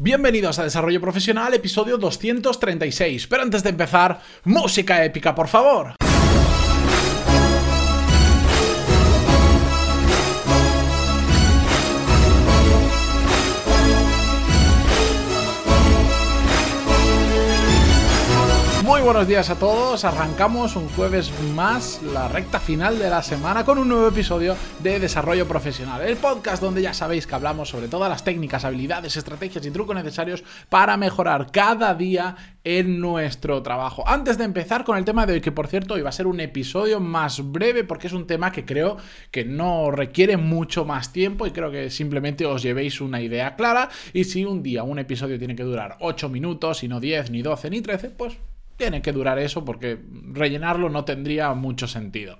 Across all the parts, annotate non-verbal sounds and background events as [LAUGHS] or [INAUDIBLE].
Bienvenidos a Desarrollo Profesional, episodio 236. Pero antes de empezar, música épica, por favor. Buenos días a todos, arrancamos un jueves más, la recta final de la semana con un nuevo episodio de Desarrollo Profesional, el podcast donde ya sabéis que hablamos sobre todas las técnicas, habilidades, estrategias y trucos necesarios para mejorar cada día en nuestro trabajo. Antes de empezar con el tema de hoy, que por cierto iba a ser un episodio más breve porque es un tema que creo que no requiere mucho más tiempo y creo que simplemente os llevéis una idea clara y si un día un episodio tiene que durar 8 minutos y no 10, ni 12, ni 13, pues tiene que durar eso porque rellenarlo no tendría mucho sentido.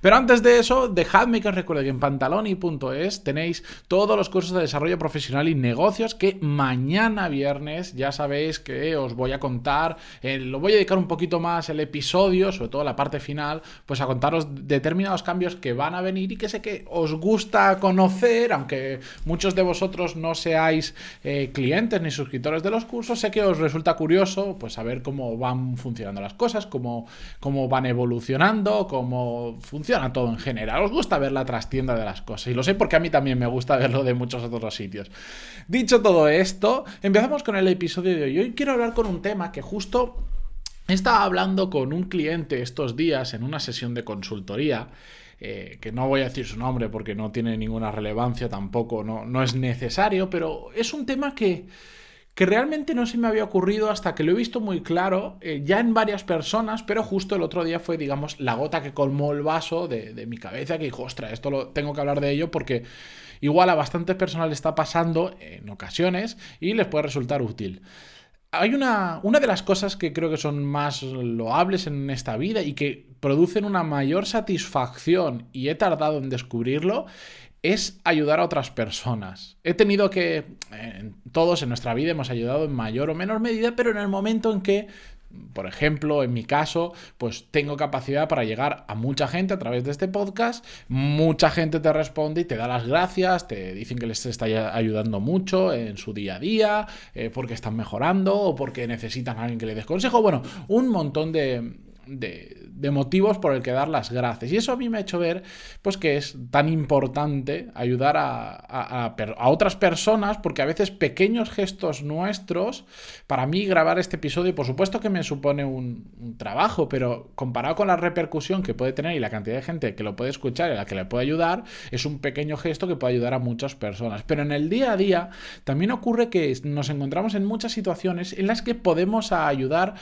Pero antes de eso, dejadme que os recuerde que en pantaloni.es tenéis todos los cursos de desarrollo profesional y negocios que mañana viernes ya sabéis que os voy a contar, eh, lo voy a dedicar un poquito más el episodio, sobre todo la parte final, pues a contaros determinados cambios que van a venir y que sé que os gusta conocer, aunque muchos de vosotros no seáis eh, clientes ni suscriptores de los cursos, sé que os resulta curioso pues saber cómo van funcionando las cosas, cómo, cómo van evolucionando, cómo funciona todo en general. Os gusta ver la trastienda de las cosas y lo sé porque a mí también me gusta verlo de muchos otros sitios. Dicho todo esto, empezamos con el episodio de hoy. Hoy quiero hablar con un tema que justo estaba hablando con un cliente estos días en una sesión de consultoría. Eh, que no voy a decir su nombre porque no tiene ninguna relevancia tampoco, no, no es necesario, pero es un tema que, que realmente no se me había ocurrido hasta que lo he visto muy claro eh, ya en varias personas, pero justo el otro día fue, digamos, la gota que colmó el vaso de, mi cabeza, que dijo, ostras, esto lo tengo que hablar de ello porque igual a bastantes personas le está pasando en ocasiones y les puede resultar útil. Hay una, una de las cosas que creo que son más loables en esta vida y que producen una mayor satisfacción y he tardado en descubrirlo es ayudar a otras personas. He tenido que, todos en nuestra vida hemos ayudado en mayor o menor medida, pero en el momento en que, por ejemplo, en mi caso, pues tengo capacidad para llegar a mucha gente a través de este podcast, mucha gente te responde y te da las gracias, te dicen que les está ayudando mucho en su día a día, eh, porque están mejorando o porque necesitan a alguien que les dé consejo, bueno, un montón de de, motivos por el que dar las gracias. Y eso a mí me ha hecho ver pues, que es tan importante ayudar a, otras personas, porque a veces pequeños gestos nuestros, para mí grabar este episodio, por supuesto que me supone un, trabajo, pero comparado con la repercusión que puede tener y la cantidad de gente que lo puede escuchar y a la que le puede ayudar, es un pequeño gesto que puede ayudar a muchas personas. Pero en el día a día también ocurre que nos encontramos en muchas situaciones en las que podemos ayudar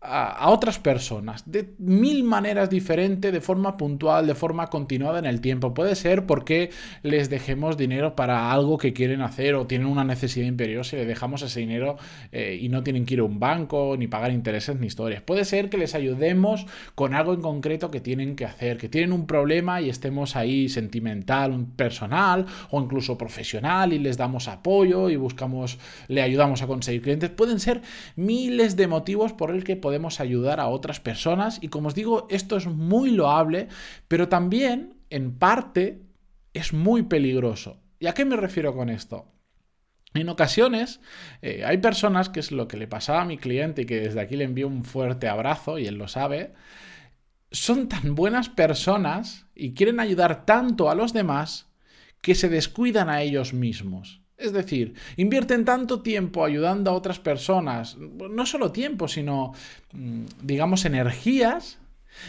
a, otras personas de mil maneras diferentes, de forma puntual, de forma continuada en el tiempo. Puede ser porque les dejemos dinero para algo que quieren hacer o tienen una necesidad imperiosa y le dejamos ese dinero eh, y no tienen que ir a un banco ni pagar intereses ni historias. Puede ser que les ayudemos con algo en concreto que tienen que hacer, que tienen un problema y estemos ahí sentimental, personal o incluso profesional y les damos apoyo y buscamos, le ayudamos a conseguir clientes. Pueden ser miles de motivos por el que podemos ayudar a otras personas y como os digo, esto es muy loable, pero también en parte es muy peligroso. ¿Y a qué me refiero con esto? En ocasiones eh, hay personas, que es lo que le pasaba a mi cliente y que desde aquí le envío un fuerte abrazo y él lo sabe, son tan buenas personas y quieren ayudar tanto a los demás que se descuidan a ellos mismos. Es decir, invierten tanto tiempo ayudando a otras personas, no solo tiempo, sino, mm, digamos, energías,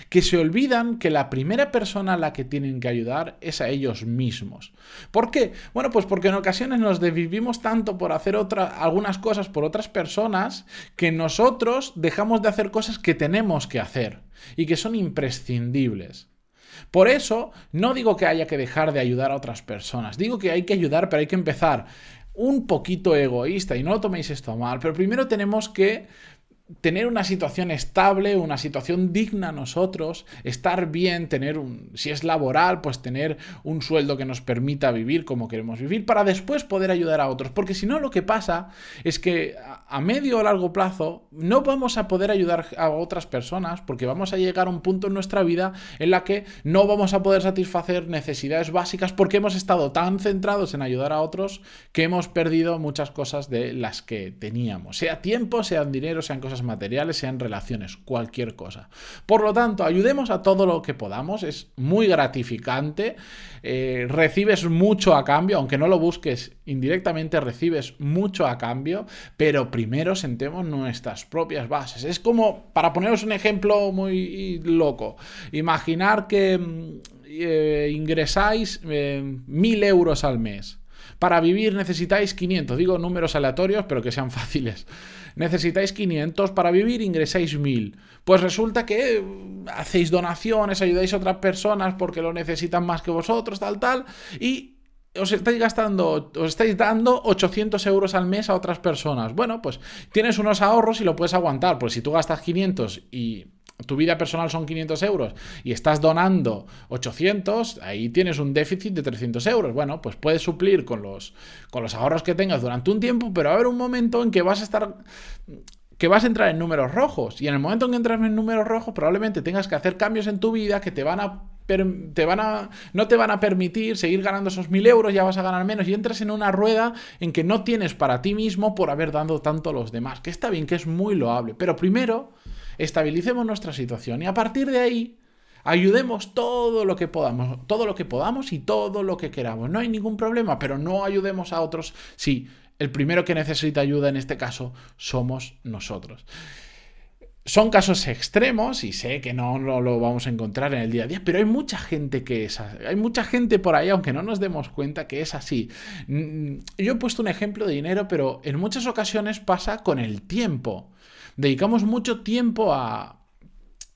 que se olvidan que la primera persona a la que tienen que ayudar es a ellos mismos. ¿Por qué? Bueno, pues porque en ocasiones nos desvivimos tanto por hacer algunas cosas por otras personas que nosotros dejamos de hacer cosas que tenemos que hacer y que son imprescindibles. Por eso, no digo que haya que dejar de ayudar a otras personas, digo que hay que ayudar, pero hay que empezar. Un poquito egoísta, y no lo toméis esto mal, pero primero tenemos que tener una situación estable, una situación digna nosotros, estar bien, tener un, si es laboral, pues tener un sueldo que nos permita vivir como queremos vivir, para después poder ayudar a otros. Porque si no, lo que pasa es que a medio o largo plazo no vamos a poder ayudar a otras personas porque vamos a llegar a un punto en nuestra vida en la que no vamos a poder satisfacer necesidades básicas porque hemos estado tan centrados en ayudar a otros que hemos perdido muchas cosas de las que teníamos, sea tiempo, sean dinero, sean cosas materiales, sean relaciones, cualquier cosa. Por lo tanto, ayudemos a todo lo que podamos, es muy gratificante, eh, recibes mucho a cambio, aunque no lo busques indirectamente, recibes mucho a cambio, pero primero sentemos nuestras propias bases. Es como, para poneros un ejemplo muy loco, imaginar que mm, eh, ingresáis eh, mil euros al mes. Para vivir necesitáis 500, digo números aleatorios, pero que sean [LAUGHS] fáciles necesitáis 500, para vivir ingresáis 1000. Pues resulta que mm, hacéis donaciones, ayudáis a otras personas porque lo necesitan más que vosotros, tal, tal, y os estáis gastando, os estáis dando 800 euros al mes a otras personas. Bueno, pues tienes unos ahorros y lo puedes aguantar, pues si tú gastas 500 y tu vida personal son 500 euros y estás donando 800, ahí tienes un déficit de 300 euros. Bueno, pues puedes suplir con los, con los ahorros que tengas durante un tiempo, pero va a haber un momento en que vas a estar que vas a entrar en números rojos. Y en el momento en que entras en números rojos, probablemente tengas que hacer cambios en tu vida que te van a te van a, no te van a permitir seguir ganando esos mil euros, ya vas a ganar menos y entras en una rueda en que no tienes para ti mismo por haber dado tanto a los demás, que está bien, que es muy loable, pero primero estabilicemos nuestra situación y a partir de ahí ayudemos todo lo que podamos, todo lo que podamos y todo lo que queramos. No hay ningún problema, pero no ayudemos a otros si el primero que necesita ayuda en este caso somos nosotros. Son casos extremos y sé que no lo, vamos a encontrar en el día a día, pero hay mucha gente que es así. Hay mucha gente por ahí, aunque no nos demos cuenta, que es así. Mm, yo he puesto un ejemplo de dinero, pero en muchas ocasiones pasa con el tiempo dedicamos mucho tiempo a,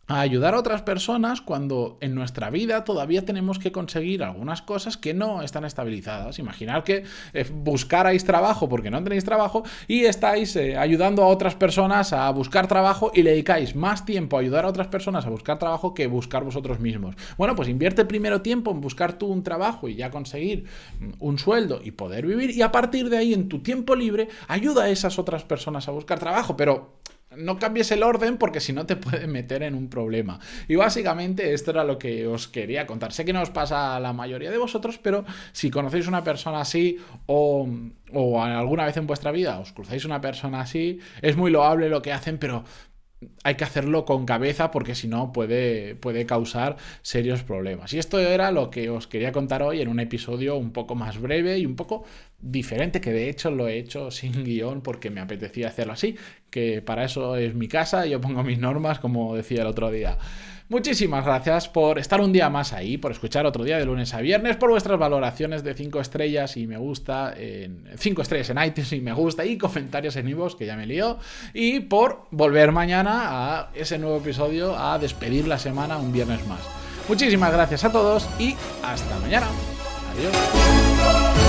ayudar a otras personas cuando en nuestra vida todavía tenemos que conseguir algunas cosas que no están estabilizadas. Imaginar que eh, buscarais trabajo porque no tenéis trabajo y estáis eh, ayudando a otras personas a buscar trabajo y le dedicáis más tiempo a ayudar a otras personas a buscar trabajo que buscar vosotros mismos. Bueno, pues invierte primero tiempo en buscar tú un trabajo y ya conseguir mm, un sueldo y poder vivir y a partir de ahí en tu tiempo libre ayuda a esas otras personas a buscar trabajo, pero no cambies el orden porque si no te puede meter en un problema. Y básicamente esto era lo que os quería contar. Sé que no os pasa a la mayoría de vosotros, pero si conocéis una persona así o, o alguna vez en vuestra vida os cruzáis una persona así, es muy loable lo que hacen, pero hay que hacerlo con cabeza porque si no puede, puede causar serios problemas. Y esto era lo que os quería contar hoy en un episodio un poco más breve y un poco diferente, que de hecho lo he hecho sin [LAUGHS] guion porque me apetecía hacerlo así, que para eso es mi casa, yo pongo mis normas como decía el otro día. Muchísimas gracias por estar un día más ahí, por escuchar otro día de lunes a viernes, por vuestras valoraciones de 5 estrellas y me gusta, en 5 estrellas en iTunes y me gusta y comentarios en iVoox, que ya me lío, y por volver mañana a ese nuevo episodio a despedir la semana un viernes más. Muchísimas gracias a todos y hasta mañana. Adiós.